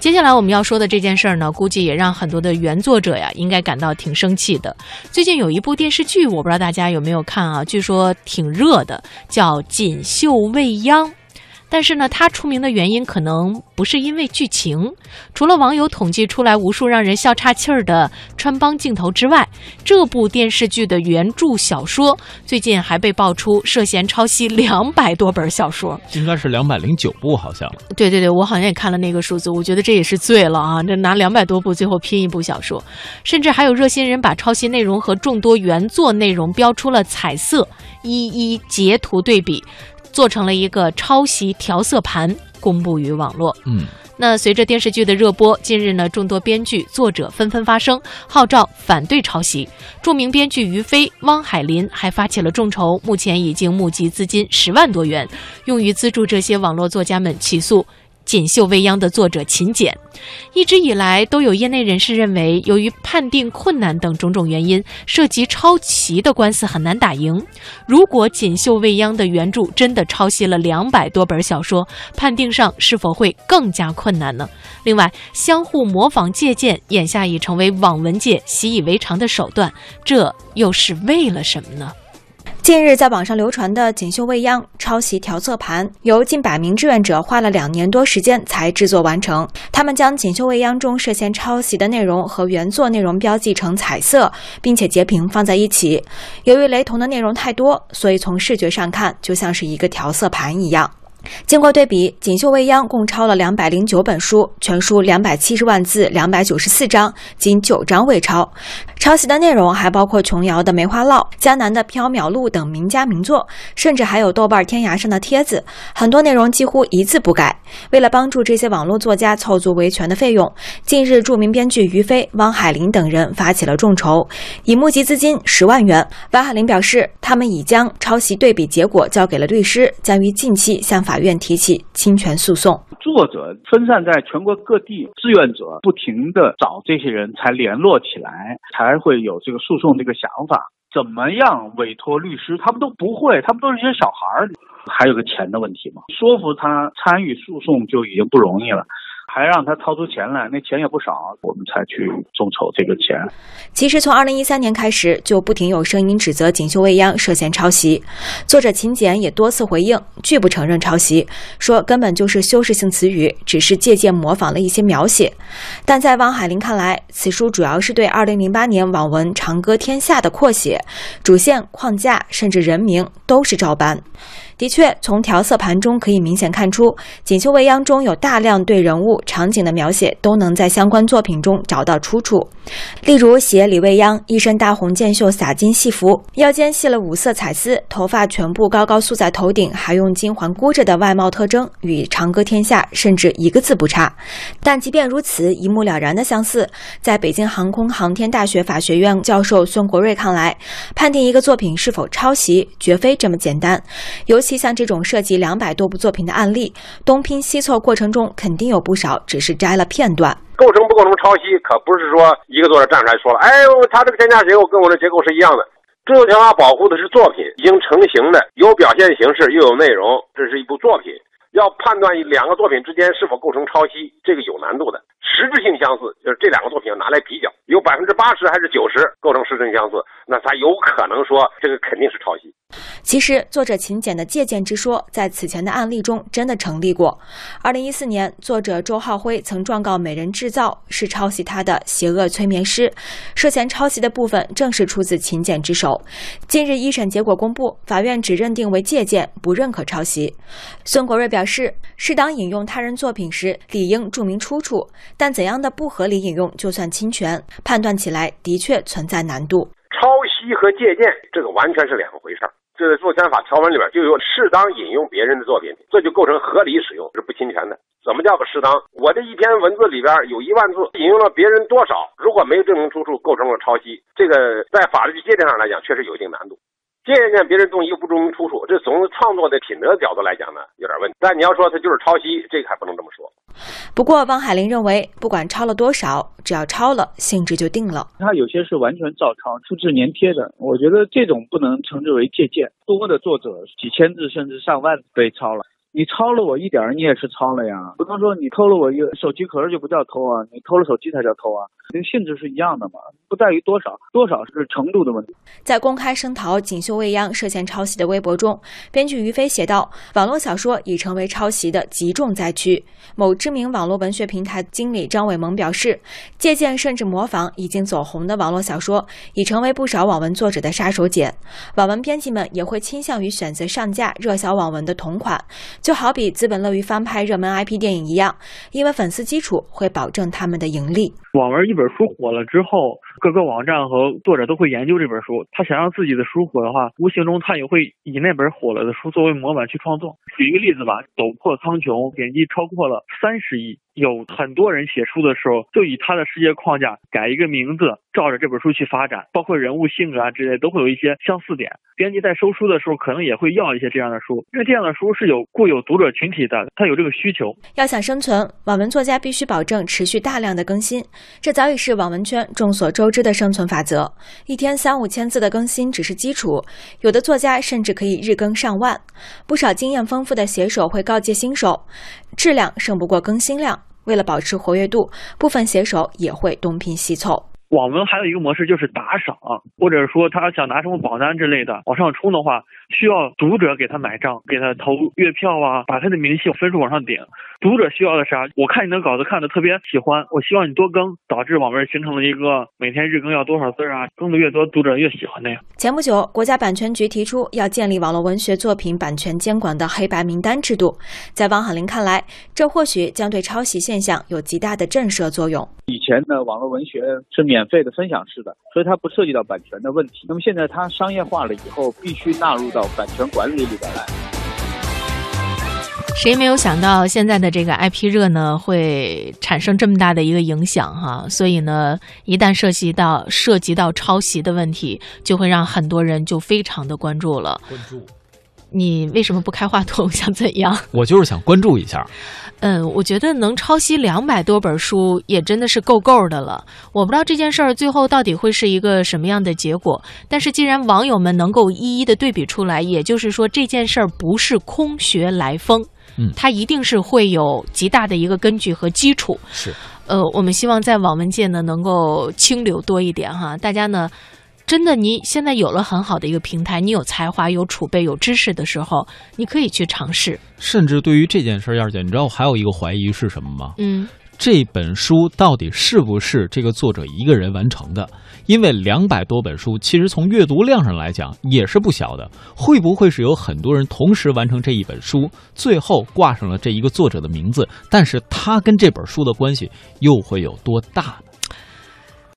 接下来我们要说的这件事儿呢，估计也让很多的原作者呀，应该感到挺生气的。最近有一部电视剧，我不知道大家有没有看啊？据说挺热的，叫《锦绣未央》。但是呢，它出名的原因可能不是因为剧情，除了网友统计出来无数让人笑岔气儿的穿帮镜头之外，这部电视剧的原著小说最近还被爆出涉嫌抄袭两百多本小说，应该是两百零九部，好像。对对对，我好像也看了那个数字，我觉得这也是醉了啊！这拿两百多部最后拼一部小说，甚至还有热心人把抄袭内容和众多原作内容标出了彩色，一一截图对比。做成了一个抄袭调色盘，公布于网络。嗯，那随着电视剧的热播，近日呢，众多编剧、作者纷纷发声，号召反对抄袭。著名编剧于飞、汪海林还发起了众筹，目前已经募集资金十万多元，用于资助这些网络作家们起诉。《锦绣未央》的作者秦简，一直以来都有业内人士认为，由于判定困难等种种原因，涉及抄袭的官司很难打赢。如果《锦绣未央》的原著真的抄袭了两百多本小说，判定上是否会更加困难呢？另外，相互模仿借鉴，眼下已成为网文界习以为常的手段，这又是为了什么呢？近日，在网上流传的《锦绣未央》抄袭调色盘，由近百名志愿者花了两年多时间才制作完成。他们将《锦绣未央》中涉嫌抄袭的内容和原作内容标记成彩色，并且截屏放在一起。由于雷同的内容太多，所以从视觉上看就像是一个调色盘一样。经过对比，《锦绣未央》共抄了两百零九本书，全书两百七十万字，两百九十四章，仅九章未抄。抄袭的内容还包括琼瑶的《梅花烙》、江南的《缥缈录》等名家名作，甚至还有豆瓣天涯上的帖子，很多内容几乎一字不改。为了帮助这些网络作家凑足维权的费用，近日著名编剧于飞、汪海林等人发起了众筹，已募集资金十万元。汪海林表示，他们已将抄袭对比结果交给了律师，将于近期向法院提起侵权诉讼。作者分散在全国各地，志愿者不停的找这些人才联络起来，才还会有这个诉讼这个想法。怎么样委托律师？他们都不会，他们都是一些小孩儿，还有个钱的问题嘛。说服他参与诉讼就已经不容易了。还让他掏出钱来，那钱也不少，我们才去众筹这个钱。其实从二零一三年开始，就不停有声音指责《锦绣未央》涉嫌抄袭。作者秦简也多次回应，拒不承认抄袭，说根本就是修饰性词语，只是借鉴模仿了一些描写。但在汪海林看来，此书主要是对二零零八年网文《长歌天下》的扩写，主线、框架甚至人名都是照搬。的确，从调色盘中可以明显看出，《锦绣未央》中有大量对人物、场景的描写都能在相关作品中找到出处。例如，写李未央一身大红箭袖洒金戏服，腰间系了五色彩丝，头发全部高高束在头顶，还用金环箍着的外貌特征，与《长歌天下》甚至一个字不差。但即便如此，一目了然的相似，在北京航空航天大学法学院教授孙国瑞看来，判定一个作品是否抄袭，绝非这么简单。尤像这种涉及两百多部作品的案例，东拼西凑过程中肯定有不少只是摘了片段。构成不构成抄袭，可不是说一个作者站出来说了，哎，他这个天价结构跟我的结构是一样的。著作权法保护的是作品已经成型的，有表现形式又有内容，这是一部作品。要判断两个作品之间是否构成抄袭，这个有难度的。实质性相似，就是这两个作品拿来比较，有百分之八十还是九十构成实质性相似，那才有可能说这个肯定是抄袭。其实，作者秦简的借鉴之说，在此前的案例中真的成立过。二零一四年，作者周浩辉曾状告美人制造是抄袭他的《邪恶催眠师》，涉嫌抄袭的部分正是出自秦简之手。近日一审结果公布，法院只认定为借鉴，不认可抄袭。孙国瑞表示，适当引用他人作品时，理应注明出处，但怎样的不合理引用就算侵权，判断起来的确存在难度。抄袭和借鉴，这个完全是两回事儿。这个作权法条文里边就有适当引用别人的作品，这就构成合理使用，是不侵权的。怎么叫个适当？我这一篇文字里边有一万字，引用了别人多少？如果没有证明出处，构成了抄袭。这个在法律界定上来讲，确实有一定难度。借鉴别人东西又不注明出处，这从创作的品德角度来讲呢，有点问题。但你要说他就是抄袭，这个还不能这么说。不过，汪海林认为，不管抄了多少，只要抄了，性质就定了。他有些是完全照抄、复制粘贴的，我觉得这种不能称之为借鉴。多的作者几千字甚至上万被抄了，你抄了我一点儿，你也是抄了呀。不能说你偷了我一个手机壳就不叫偷啊，你偷了手机才叫偷啊。这性质是一样的嘛，不在于多少，多少是程度的问题。在公开声讨锦绣未央涉嫌抄袭的微博中，编剧于飞写道：“网络小说已成为抄袭的极重灾区。”某知名网络文学平台经理张伟萌表示：“借鉴甚至模仿已经走红的网络小说，已成为不少网文作者的杀手锏。网文编辑们也会倾向于选择上架热销网文的同款，就好比资本乐于翻拍热门 IP 电影一样，因为粉丝基础会保证他们的盈利。”网文一本书火了之后，各个网站和作者都会研究这本书。他想让自己的书火的话，无形中他也会以那本火了的书作为模板去创作。举一个例子吧，《斗破苍穹》点击超过了三十亿。有很多人写书的时候，就以他的世界框架改一个名字，照着这本书去发展，包括人物性格啊之类，都会有一些相似点。编辑在收书的时候，可能也会要一些这样的书，因为这样的书是有固有读者群体的，他有这个需求。要想生存，网文作家必须保证持续大量的更新，这早已是网文圈众所周知的生存法则。一天三五千字的更新只是基础，有的作家甚至可以日更上万。不少经验丰富的写手会告诫新手，质量胜不过更新量。为了保持活跃度，部分写手也会东拼西凑。网文还有一个模式就是打赏，或者说他想拿什么榜单之类的往上冲的话。需要读者给他买账，给他投月票啊，把他的名气分数往上顶。读者需要的啥？我看你的稿子看的特别喜欢，我希望你多更，导致网文形成了一个每天日更要多少字啊，更的越多，读者越喜欢那样。前不久，国家版权局提出要建立网络文学作品版权监管的黑白名单制度。在王海林看来，这或许将对抄袭现象有极大的震慑作用。以前的网络文学是免费的分享式的，所以它不涉及到版权的问题。那么现在它商业化了以后，必须纳入到。到版权管理里边来。谁没有想到现在的这个 IP 热呢，会产生这么大的一个影响哈？所以呢，一旦涉及到涉及到抄袭的问题，就会让很多人就非常的关注了。关注。你为什么不开话筒？想怎样？我就是想关注一下。嗯，我觉得能抄袭两百多本书也真的是够够的了。我不知道这件事儿最后到底会是一个什么样的结果。但是既然网友们能够一一的对比出来，也就是说这件事儿不是空穴来风，嗯，它一定是会有极大的一个根据和基础。是，呃，我们希望在网文界呢能够清流多一点哈，大家呢。真的，你现在有了很好的一个平台，你有才华、有储备、有知识的时候，你可以去尝试。甚至对于这件事儿，燕姐，你知道我还有一个怀疑是什么吗？嗯，这本书到底是不是这个作者一个人完成的？因为两百多本书，其实从阅读量上来讲也是不小的。会不会是有很多人同时完成这一本书，最后挂上了这一个作者的名字？但是他跟这本书的关系又会有多大？